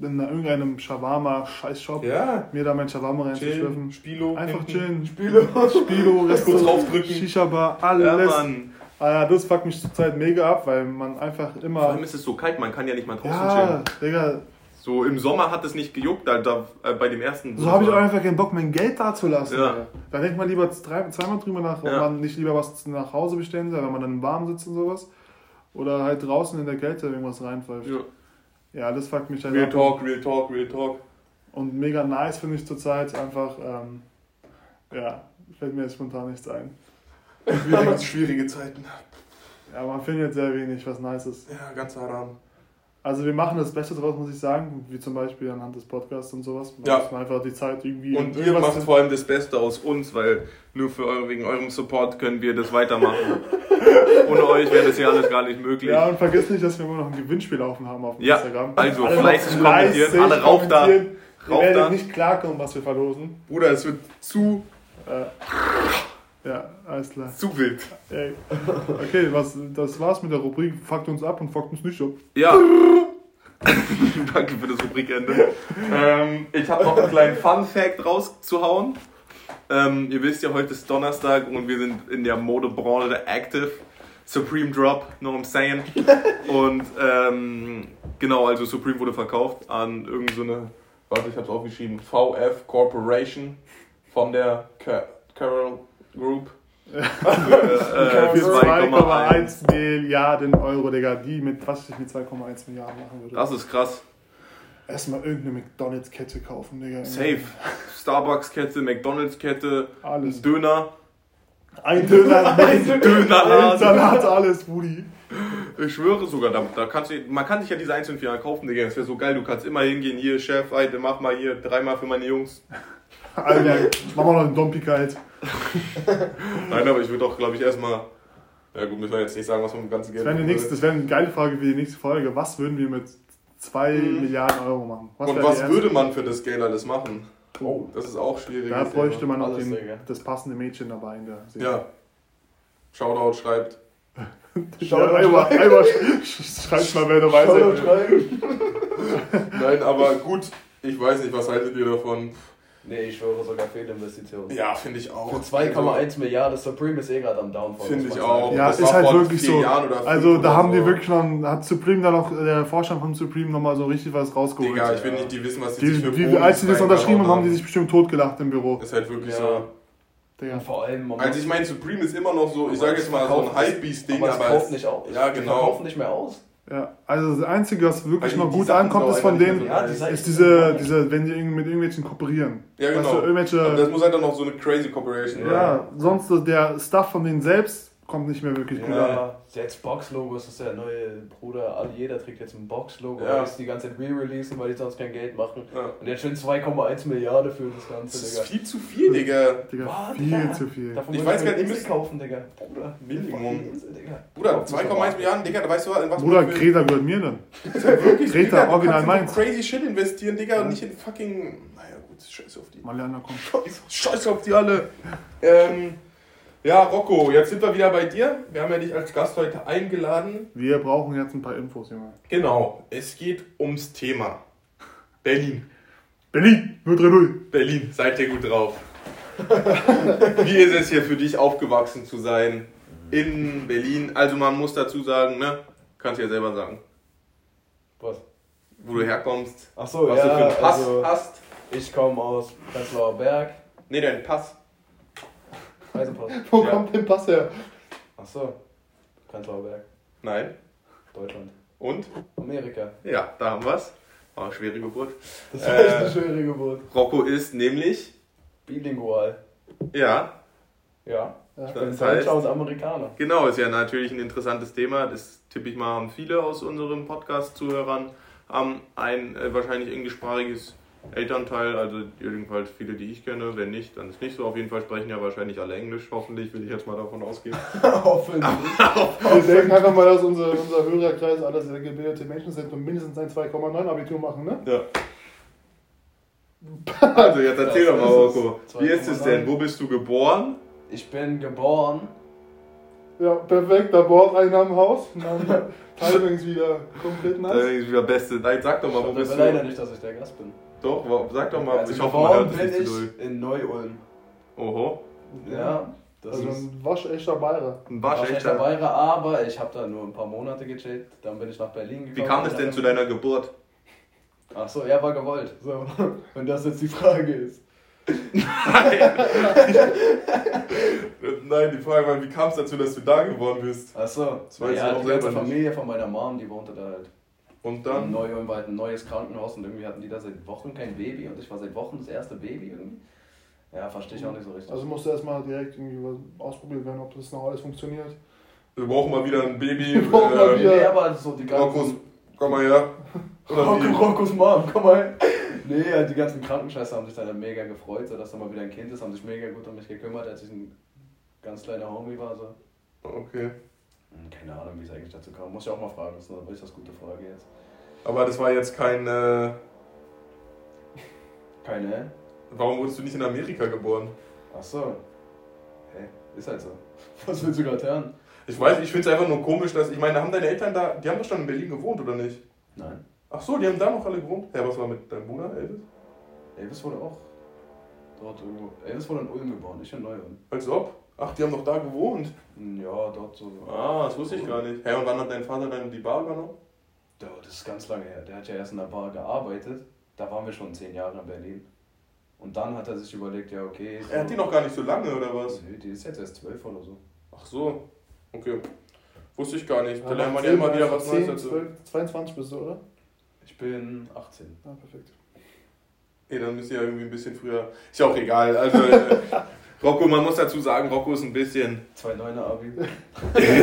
in, in irgendeinem Shawarma-Scheiß-Shop. ja, Mir da mein Shawarma reinzuschlürfen. Spilo. Einfach hinten. chillen. Spilo. Spilo, Kurz Restaurant, draufdrücken. Shisha-Bar, Ja, alles. Mann. Ah, ja, das fuckt mich zurzeit mega ab, weil man einfach Vor immer... allem ist es so kalt, man kann ja nicht mal draußen Ja, chillen. Digga, So im Sommer hat es nicht gejuckt, Alter, äh, bei dem ersten. So habe ich auch einfach keinen Bock, mein Geld da zu lassen. Ja. Alter. Da denkt man lieber drei, zweimal drüber nach, ob Ja. man nicht lieber was nach Hause bestellen soll, wenn man dann im Warmen sitzt und sowas. Oder halt draußen in der Kälte irgendwas reinpfeift. Ja. Ja. das fuckt mich halt Real ab. Talk, Real Talk, Real Talk. Und mega nice finde ich zurzeit einfach, ähm, ja, fällt mir jetzt spontan nichts ein. Schwierige, schwierige Zeiten. Ja, man findet sehr wenig, was nice ist. Ja, ganz haram. Also wir machen das Beste draus, muss ich sagen, wie zum Beispiel anhand des Podcasts und sowas. Man Ja. muss einfach die Zeit irgendwie... Und ihr macht vor allem das Beste aus uns, weil nur für eure, wegen eurem Support können wir das weitermachen. Ohne euch wäre das hier alles gar nicht möglich. Ja, und vergiss nicht, dass wir immer noch ein Gewinnspiel laufen haben auf Ja, Instagram. also Alle fleißig kommentieren, alle rauf da. Ihr werdet da. nicht klarkommen, was wir verlosen. Bruder, es wird zu, Äh, ja, alles klar. zu wild. Ey. Okay, was, das war's mit der Rubrik. Fuckt uns ab und fuckt uns nicht ab. Ja. Danke für das Rubrikende. ähm, ich habe noch einen kleinen Fun-Fact rauszuhauen. Ähm, ihr wisst ja, heute ist Donnerstag und wir sind in der Modebranche active. Supreme Drop, know what I'm saying. Und ähm, genau, also Supreme wurde verkauft an irgendeine, so eine, warte, ich hab's aufgeschrieben, VF Corporation von der Ca- Carol Group. Für, äh, Für für 2,1. 2,1 Milliarden Euro, Digga. Die mit, was ich mit 2,1 Milliarden machen würde. Das ist krass. Erstmal irgendeine McDonalds-Kette kaufen, Digga. Safe. Starbucks-Kette, McDonalds-Kette, Alles. Döner. Ein Döner, ein Dönerladen. Salat, alles, Brudi. Ich schwöre sogar, da, da kannst du, man kann sich ja diese einzelnen Filialen kaufen, Digga. Das wäre so geil. Du kannst immer hingehen, hier, Chef, ey, mach mal hier dreimal für meine Jungs. Alter, mach mal noch einen Dompika halt. Nein, aber ich würde doch, glaube ich, erstmal. Ja, gut, müssen wir jetzt nicht sagen, was wir mit dem ganzen Geld Das wäre nächste- das wäre eine geile Frage für die nächste Folge. Was würden wir mit 2 Mhm. Milliarden Euro machen? Und was die erste- würde man für das Geld alles machen? Oh, Das ist auch schwierig. da bräuchte man auch den, das passende Mädchen dabei in der Serie. Ja. Shoutout schreibt. Ja, einmal, einmal sch- schreibt mal, wer dabei Shoutout sein. Nein, aber gut, ich weiß nicht, was haltet ihr davon? Nee, ich schwöre sogar Fehlinvestition. Ja, finde ich auch. Für 2,1 Milliarden, Supreme ist eh gerade am Downfall. Finde ich auch. Ja, Das ist halt wirklich so. Also da haben die so. wirklich noch, hat Supreme da noch, der Vorstand von Supreme nochmal so richtig was rausgeholt. Digga, ich will nicht, die wissen, was die, die, sich für die, als sie das unterschrieben haben, haben die sich bestimmt totgelacht im Büro. Ist halt wirklich Ja. so. Digga. Vor allem, man Also ich meine, Supreme ist immer noch so, ich sage es jetzt mal so ein Hypebeast-Ding, aber es aber verkauft es, nicht aus. Ja, Die genau. verkaufen nicht mehr aus. Ja, also das Einzige, was wirklich noch gut ankommt, ist von denen, Ja, die ist diese, diese, wenn die irgendwie mit irgendwelchen kooperieren. Ja, Weißt du, genau. irgendwelche, Aber das muss halt dann noch so eine crazy Corporation sein. ja, sonst so der Stuff von denen selbst kommt nicht mehr wirklich gut an. Ja, jetzt Box-Logo ist das der neue Bruder. Alle, jeder trägt jetzt ein Box-Logo. Ja. Die ganze Zeit re-releasen, weil die sonst kein Geld machen. Ja. Und jetzt schon 2,1 Milliarden für das Das Ganze, ist Digga. viel zu viel, Digga. Digga, Boah, viel Digga. zu viel. Davon Ich weiß gar nicht, Insel kaufen, Digga. Bruder, Minimum. Bruder, Kauft sich 2,1 doch Milliarden, Digga, da weißt du, in was Bruder, Greta gehört mir dann. wirklich, Greta, du original meins. so crazy shit investieren, Digga, Ja. und nicht in fucking... Naja, gut, scheiß auf die. Kommt. Scheiß, scheiß auf die alle. Ähm, ja, Rocco, jetzt sind wir wieder bei dir. Wir haben ja dich als Gast heute eingeladen. Wir brauchen jetzt ein paar Infos, Junge. Genau, es geht ums Thema. Berlin. Berlin, 030. Berlin, seid ihr gut drauf. Wie ist es hier für dich aufgewachsen zu sein in Berlin? Also man muss dazu sagen, ne? Kannst du ja selber sagen, Was? wo du herkommst, Achso, was ja, du für einen Pass also, hast. ich komme aus Prenzlauer Berg. Ne, deinen Pass. Reisepass. Wo Ja. kommt denn Pass her? Achso, Prenzlauer Berg, Nein. Deutschland. Und? Amerika. Ja, da haben wir's. War eine schwere Geburt. Das war echt Äh. eine schwere Geburt. Rocco ist nämlich, Bilingual. ja, Ja. Ich bin Das heißt- Deutscher und Amerikaner. genau, ist ja natürlich ein interessantes Thema. Das tippe ich mal, haben viele aus unseren Podcast-Zuhörern haben ein äh, wahrscheinlich englischsprachiges Elternteil, also jedenfalls viele, die ich kenne. Wenn nicht, dann ist nicht so. Auf jeden Fall sprechen ja wahrscheinlich alle Englisch, hoffentlich, will ich jetzt mal davon ausgehen. Hoffentlich. Wir denken einfach mal, dass unser, unser Hörerkreis alles sehr gebildete Menschen sind und mindestens ein 2,9 Abitur machen, ne? Ja. Also jetzt erzähl doch mal. Rocco. Wie ist es denn? Wo bist du geboren? Ich bin geboren. Ja, perfekt, da baut einer am Haus und dann Timing ist wieder komplett. Das ist wieder beste. Nein, sag doch mal, wo Ich bist weiß leider du? nicht, dass ich der Gast bin. Doch, sag doch mal. Also ich hoffe, man hört bin nicht ich in Neu-Ulm. Oho. Ja, das Also ist ein waschechter Bayer. Ein war Barsch schlechter Bayer, aber ich habe da nur ein paar Monate gechillt. Dann bin ich nach Berlin gekommen. Wie kam es denn zu deiner Geburt? Ach so, er war gewollt. So, wenn das jetzt die Frage ist. Nein, die Frage war, wie kam es dazu, dass du da geboren bist? Ach so, Das weiß ich ja, auch die ganze nicht. Familie von meiner Mom, die wohnte da halt. Und In dann? Neu-Ulm war halt ein neues Krankenhaus und irgendwie hatten die da seit Wochen kein Baby und ich war seit Wochen das erste Baby irgendwie. Ja, verstehe ich auch nicht so richtig. Also musste erstmal direkt irgendwie was ausprobiert werden, ob das noch alles funktioniert. Wir brauchen mal wieder ein Baby. Wir brauchen mal ähm, wieder- nee, aber so die Rockos, ganzen... komm mal her. Wie? Roccos Mom, komm mal hin. Nee, die ganzen Krankenschwestern haben sich dann mega gefreut, so dass da mal wieder ein Kind ist, haben sich mega gut um mich gekümmert, als ich ein ganz kleiner Homie war. So. Okay. Hm, Keine Ahnung, wie es eigentlich dazu kam. Muss ich auch mal fragen, das ist eine äußerst gute Frage jetzt. Aber das war jetzt kein. Äh, Keine? warum wurdest du nicht in Amerika geboren? Ach so. Hä? Ist halt so. Was willst du gerade hören? Ich weiß, ich finde es einfach nur komisch, dass. Ich meine, haben deine Eltern da. Die haben doch schon in Berlin gewohnt, oder nicht? Nein. Ach so, die haben da noch alle gewohnt. Ja, was war mit deinem Bruder, Elvis? Elvis wurde auch dort irgendwo. Elvis wurde in Ulm geboren, nicht in Neu-Ulm. Als ob? Ach, die haben doch da gewohnt. Hm, Ja, dort so. Ah, das wusste ich gar nicht. Hä, und wann hat dein Vater dann die Bar übernommen? Ja, das ist ganz lange her. Der hat ja erst in der Bar gearbeitet. Da waren wir schon zehn Jahre in Berlin. Und dann hat er sich überlegt, ja, okay. So, Er hat die noch gar nicht so lange, oder was? Nö, die ist jetzt erst zwölf oder so. Ach so. Okay. Wusste ich gar nicht. Da Ja, lernt man ja immer wieder was 10, Neues dazu. 12, 22 bist du, oder? Ich bin 18. Ja, perfekt. Ey, dann müsst ihr ja irgendwie ein bisschen früher. Ist ja auch egal. Also, äh, Rocco, man muss dazu sagen, Rocco ist ein bisschen. 2,9er Abi.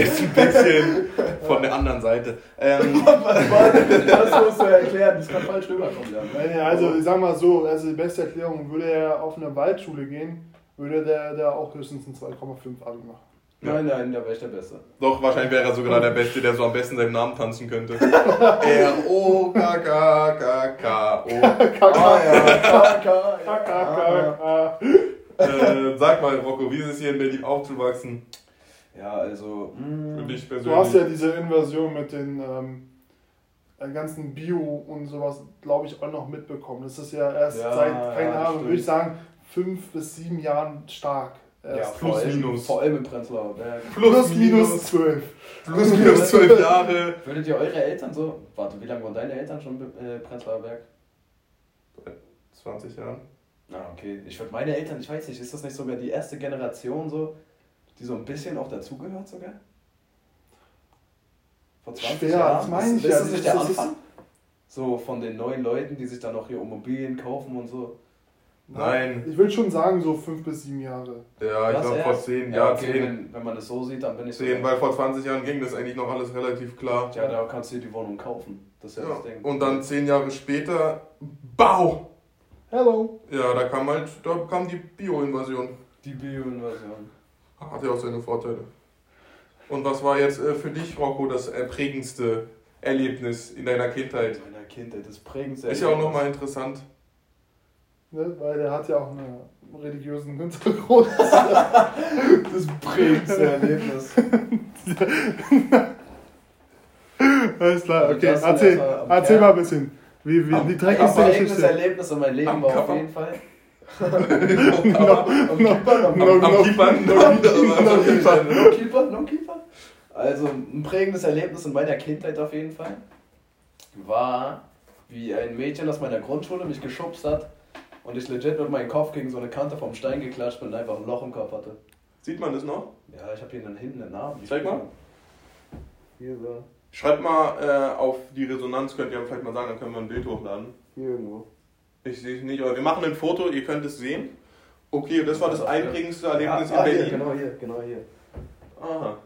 ist ein bisschen von der anderen Seite. Ähm, Was war denn? Das musst du erklären, das kann falsch rüberkommen, ja. Ja, also ich sag mal so, also die beste Erklärung, würde er auf eine Waldschule gehen, würde der, der auch höchstens ein 2,5 Abi machen. Nein, nein, da wäre ich der Beste. doch, wahrscheinlich wäre er sogar der Beste, der so am besten seinen Namen tanzen könnte. R-O-K-K-K-K-O. Ah Äh, sag mal, Rocco, wie ist es hier in Berlin aufzuwachsen? Ja, also. Für mm, dich Du hast persönlich? ja diese Inversion mit den ähm, äh, ganzen Bio und sowas, glaube ich, auch noch mitbekommen. Das ist ja erst Ja, seit, keine ja, Ahnung, würde ich sagen, fünf bis sieben Jahren stark. Ja, vor plus, allem, minus. vor allem in Prenzlauer Berg. plus, minus zwölf. Plus minus zwölf Jahre. Würdet ihr eure Eltern so. Warte, wie lange waren deine Eltern schon in äh, Prenzlauer Berg? 20 Jahren. Ah, okay. Ich würde meine Eltern, ich weiß nicht, ist das nicht sogar die erste Generation so, die so ein bisschen auch dazugehört sogar? Vor 20 Schwer, Jahren? das meine ich ist, ja. Ist das nicht der Anfang? So von den neuen Leuten, die sich dann auch hier Immobilien kaufen und so. Nein. Ich würde schon sagen, so fünf bis sieben Jahre. Ja, ich glaube vor? 10, Ja, ja, okay, 10. wenn, wenn man das so sieht, dann bin ich 10, weil vor 20 Jahren ging das eigentlich noch alles relativ klar. Ja, da kannst du dir die Wohnung kaufen. Das ist ja, Ja. das Ding. Und dann 10 Jahre später, BAU! Hello. Ja, da kam halt, da kam die Bio-Invasion. die Bio-Invasion. Hat ja auch seine Vorteile. Und was war jetzt äh, für dich, Rocco, das äh, prägendste Erlebnis in deiner Kindheit? In meiner Kindheit, das prägendste. Ist ja auch nochmal interessant. Ne? Weil der hat ja auch einen religiösen Hintergrund. das prägendste Erlebnis. Alles klar, Also okay. Erzähl, erzähl mal ein bisschen. Wie, wie, die dreckigste prägendste Geschichte. Erlebnis in meinem Leben Am war auf Körper. jeden Fall. am, Am Keeper, am No, am no, no, Kiepern. No Keeper, No Keeper. Also ein prägendes Erlebnis in meiner Kindheit auf jeden Fall war, wie ein Mädchen aus meiner Grundschule mich geschubst hat und ich legit mit meinem Kopf gegen so eine Kante vom Stein geklatscht bin und einfach ein Loch im Kopf hatte. Sieht man das noch? Ja, ich habe hier dann hinten einen Namen. Zeig mal. Hier so. Schreibt mal äh, auf die Resonanz, könnt ihr vielleicht mal sagen, dann können wir ein Bild hochladen. Hier irgendwo. Ich sehe es nicht, aber wir machen ein Foto, ihr könnt es sehen. Okay, das war das einprägendste Erlebnis ah, in Hier, Berlin. genau hier, genau hier. Aha.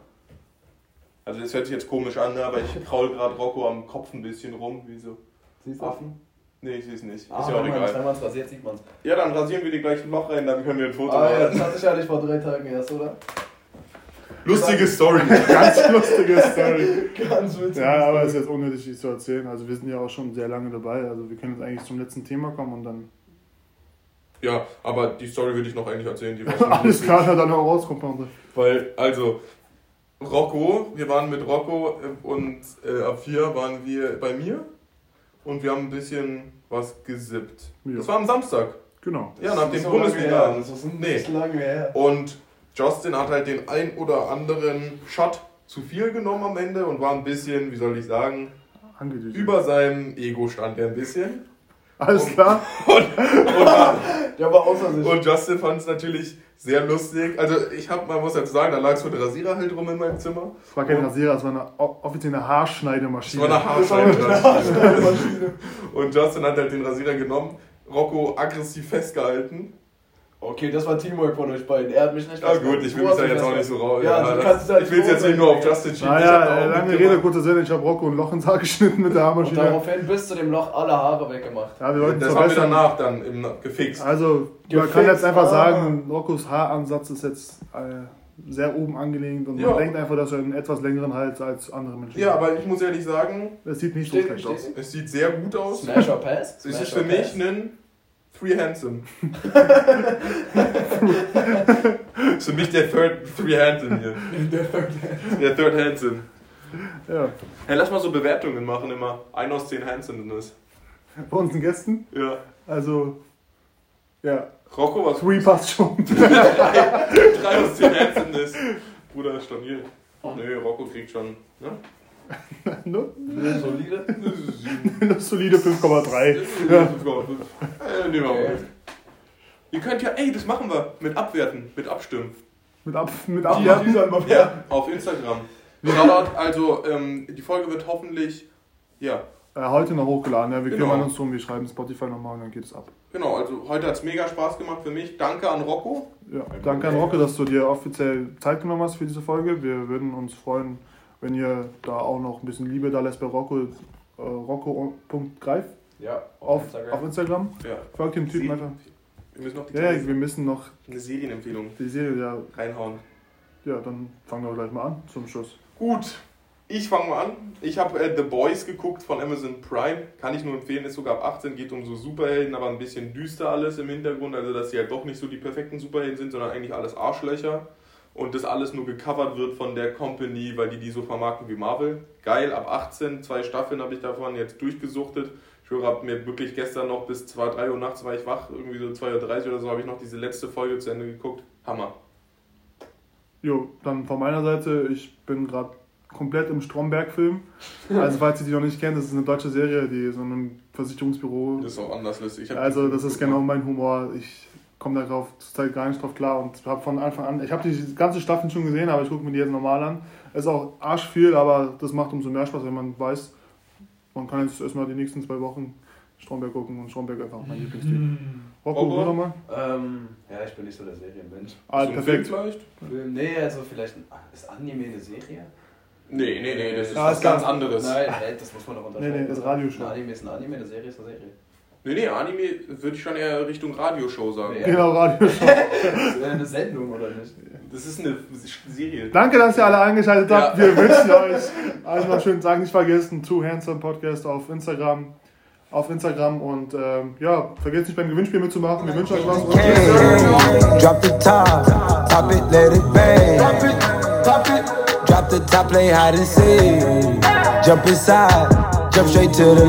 Also das hört sich jetzt komisch an, ne? aber ich kraul gerade Rocco am Kopf ein bisschen rum. Wieso? Siehst Affen? Nee, ich sehe es nicht. Ist Ah, ja auch egal. Wenn man es rasiert, sieht man es. Ja, dann rasieren wir die gleich ein Loch rein, dann können wir ein Foto Ah ja, das machen. hatte ich ja nicht vor drei Tagen erst, oder? Lustige Story. Ganz lustige Story. Ganz witzig. Ja, aber es ist jetzt unnötig, die zu erzählen. Also wir sind ja auch schon sehr lange dabei. Also wir können jetzt eigentlich zum letzten Thema kommen und dann Ja, aber die Story würde ich noch eigentlich erzählen. Die alles klar, dann auch rauskommt. Weil, also, Rocco, wir waren mit Rocco äh, und äh, ab vier waren wir bei mir und wir haben ein bisschen was gesippt. Ja. Das war am Samstag. Genau. Ja, nach dem so Bundesliga. lange her. Das ist Nee. lange her. Und Justin hat halt den ein oder anderen Shot zu viel genommen am Ende und war ein bisschen, wie soll ich sagen, Angedüst. über seinem Ego stand er ein bisschen. Alles klar. Und, Der war außer sich. und Justin fand es natürlich sehr lustig. Also ich habe, man muss jetzt sagen, da lag so ein Rasierer halt rum in meinem Zimmer. Es war kein Rasierer, es war eine offizielle Es Haarschneidemaschine. war eine Haarscheibe. Und Justin hat halt den Rasierer genommen, Rocco aggressiv festgehalten Okay, das war Teamwork von euch beiden. Er hat mich nicht Ja gut, ich will mich da jetzt auch nicht so raus. Ja, Ja, du das- es halt ich will es jetzt nicht nur auf Justin schieben. da Naja, äh, lange. Rede, kurzer Sinn, ich habe Rocco ein Loch ins Haar geschnitten mit der Und Haarmaschine. daraufhin bis zu dem Loch alle Haare weggemacht. Ja, wir wollten Das es haben wir danach dann im, gefixt. Also, man Gefixt, kann jetzt einfach ah. sagen, Roccos Haaransatz ist jetzt äh, sehr oben angelegt und Ja. man denkt einfach, dass er einen etwas längeren Hals als andere Menschen Ja, hat. aber ich muss ehrlich sagen, Es sieht nicht so Steht- schlecht aus. es sieht sehr gut aus. Smash or Pass? Es ist Smash für mich Pass? ein Three Handsome. ist für mich der Third Three Handsome hier. Der Third Handsome. Ja. Hey, lass mal so Bewertungen machen immer. Ein aus zehn Handsomeness. Bei unseren Gästen, Ja. also, ja, Rocco, was? Three passt schon. Drei aus zehn Handsomeness. Bruder ist storniert. Nö, Rocco kriegt schon. Ne? ne? Solide? Das solide 5,3. Ja. Äh, nehmen wir mal. Ihr könnt ja, ey, das machen wir. Mit Abwerten, mit Abstimmen. Mit, Ab mit Abwerten. Ja, auf Instagram. Shoutout, also ähm, die Folge wird hoffentlich, ja, Äh, heute noch hochgeladen, ja. Wir Genau. kümmern uns drum, wir schreiben Spotify nochmal und dann geht es ab. genau, also heute hat es mega Spaß gemacht für mich. Danke an Rocco. Ja, danke an Rocco, dass du dir offiziell Zeit genommen hast für diese Folge. Wir würden uns freuen, wenn ihr da auch noch ein bisschen Liebe da lässt bei Rocco. Äh, Rocco.greif Ja, auf, Instagram. auf Instagram. Ja. Folgt dem Typen einfach. Wir müssen noch die Ja, ja, wir müssen noch eine Serienempfehlung die Serie, ja, reinhauen. ja, dann fangen wir gleich mal an zum Schluss. Gut, ich fange mal an. Ich habe äh, The Boys geguckt von Amazon Prime. Kann ich nur empfehlen, ist sogar ab 18, geht um so Superhelden, aber ein bisschen düster alles im Hintergrund. Also, dass sie halt doch nicht so die perfekten Superhelden sind, sondern eigentlich alles Arschlöcher. Und das alles nur gecovert wird von der Company, weil die die so vermarkten wie Marvel. Geil, ab 18, zwei Staffeln habe ich davon jetzt durchgesuchtet. Ich höre, habe mir wirklich gestern noch bis 2, 3 Uhr nachts war ich wach, irgendwie so 2.30 Uhr oder so, habe ich noch diese letzte Folge zu Ende geguckt. Hammer. Jo, dann von meiner Seite, ich bin gerade komplett im Stromberg-Film. Also, falls ihr die noch nicht kennt, das ist eine deutsche Serie, die so ein Versicherungsbüro. Das ist auch anders lustig. Also, das ist genau mein Humor. Ich komme darauf zurzeit gar nicht drauf klar und habe von Anfang an, ich habe die ganze Staffel schon gesehen, aber ich gucke mir die jetzt normal an. Ist auch arsch viel, aber das macht umso mehr Spaß, wenn man weiß, man kann jetzt erstmal die nächsten zwei Wochen Stromberg gucken und Stromberg einfach mein Lieblingstyp. Rocco, Rocco? du nochmal? Ähm, ja, ich bin nicht so der Serienmensch. Ah, So perfekt. Film vielleicht? Film, Nee, also vielleicht ein, ist Anime eine Serie? Nee, nee, nee, das ist Ja, was ganz ganz- anderes. Nein, das muss man doch unterscheiden. Nee, nee, das ist Radioshow. Ein Anime ist ein Anime, eine Serie ist eine Serie. Nee, nee, Anime würde ich schon eher Richtung Radioshow sagen. Nee. Genau, Radio. Das ist eine Sendung, oder nicht? Das ist eine Serie. Danke, dass ihr alle eingeschaltet habt. Ja. Wir wünschen euch also noch schönen Tag. Nicht vergessen, Two Handsome Podcast auf Instagram. Auf Instagram und ähm, ja, vergesst nicht beim Gewinnspiel mitzumachen. Wir wünschen euch was. Drop the top, top it, let it bang. Drop it, drop it. Drop the top, play hide and seek. Jump inside, jump straight to the